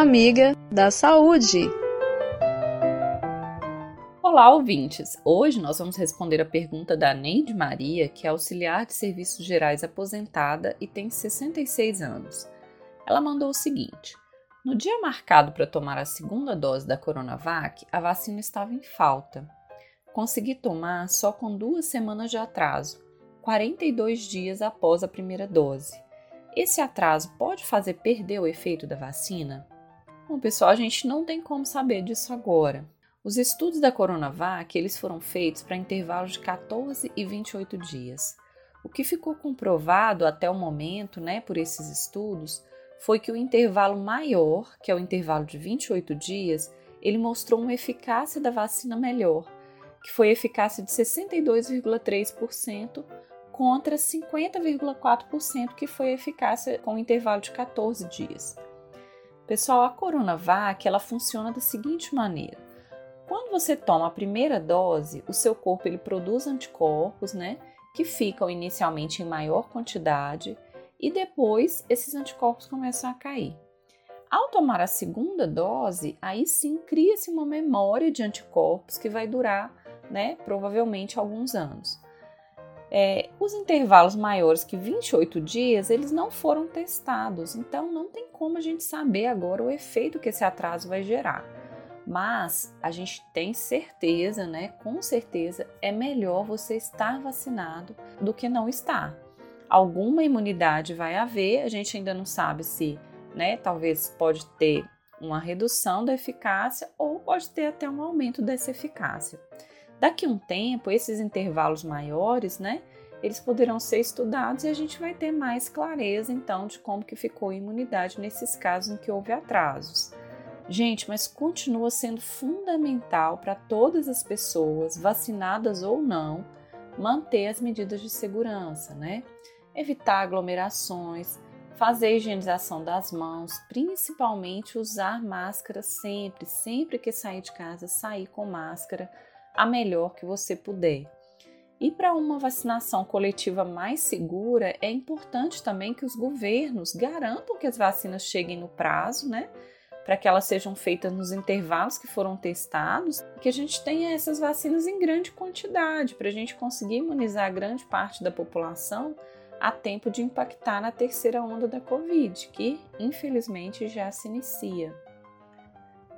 amiga da saúde. Olá, ouvintes! Hoje nós vamos responder a pergunta da Neide Maria, que é auxiliar de serviços gerais aposentada e tem 66 anos. Ela mandou o seguinte: No dia marcado para tomar a segunda dose da Coronavac, a vacina estava em falta. Consegui tomar só com duas semanas de atraso, 42 dias após a primeira dose. Esse atraso pode fazer perder o efeito da vacina? Bom, pessoal, a gente não tem como saber disso agora. Os estudos da Coronavac, eles foram feitos para intervalos de 14 e 28 dias. O que ficou comprovado até o momento, né, por esses estudos, foi que o intervalo maior, que é o intervalo de 28 dias, ele mostrou uma eficácia da vacina melhor, que foi eficácia de 62,3% contra 50,4% que foi a eficácia com o intervalo de 14 dias. Pessoal, a Coronavac ela funciona da seguinte maneira: quando você toma a primeira dose, o seu corpo ele produz anticorpos, né, que ficam inicialmente em maior quantidade e depois esses anticorpos começam a cair. Ao tomar a segunda dose, aí sim cria-se uma memória de anticorpos que vai durar, né, provavelmente alguns anos. É, os intervalos maiores que 28 dias, eles não foram testados, então não tem como a gente saber agora o efeito que esse atraso vai gerar. Mas a gente tem certeza, né? Com certeza é melhor você estar vacinado do que não estar. Alguma imunidade vai haver, a gente ainda não sabe se, né? Talvez pode ter uma redução da eficácia ou pode ter até um aumento dessa eficácia. Daqui um tempo, esses intervalos maiores, né, eles poderão ser estudados e a gente vai ter mais clareza então de como que ficou a imunidade nesses casos em que houve atrasos. Gente, mas continua sendo fundamental para todas as pessoas, vacinadas ou não, manter as medidas de segurança, né? Evitar aglomerações, fazer a higienização das mãos, principalmente usar máscara sempre, sempre que sair de casa, sair com máscara a melhor que você puder. E para uma vacinação coletiva mais segura, é importante também que os governos garantam que as vacinas cheguem no prazo, né? Para que elas sejam feitas nos intervalos que foram testados, que a gente tenha essas vacinas em grande quantidade, para a gente conseguir imunizar grande parte da população a tempo de impactar na terceira onda da Covid, que infelizmente já se inicia.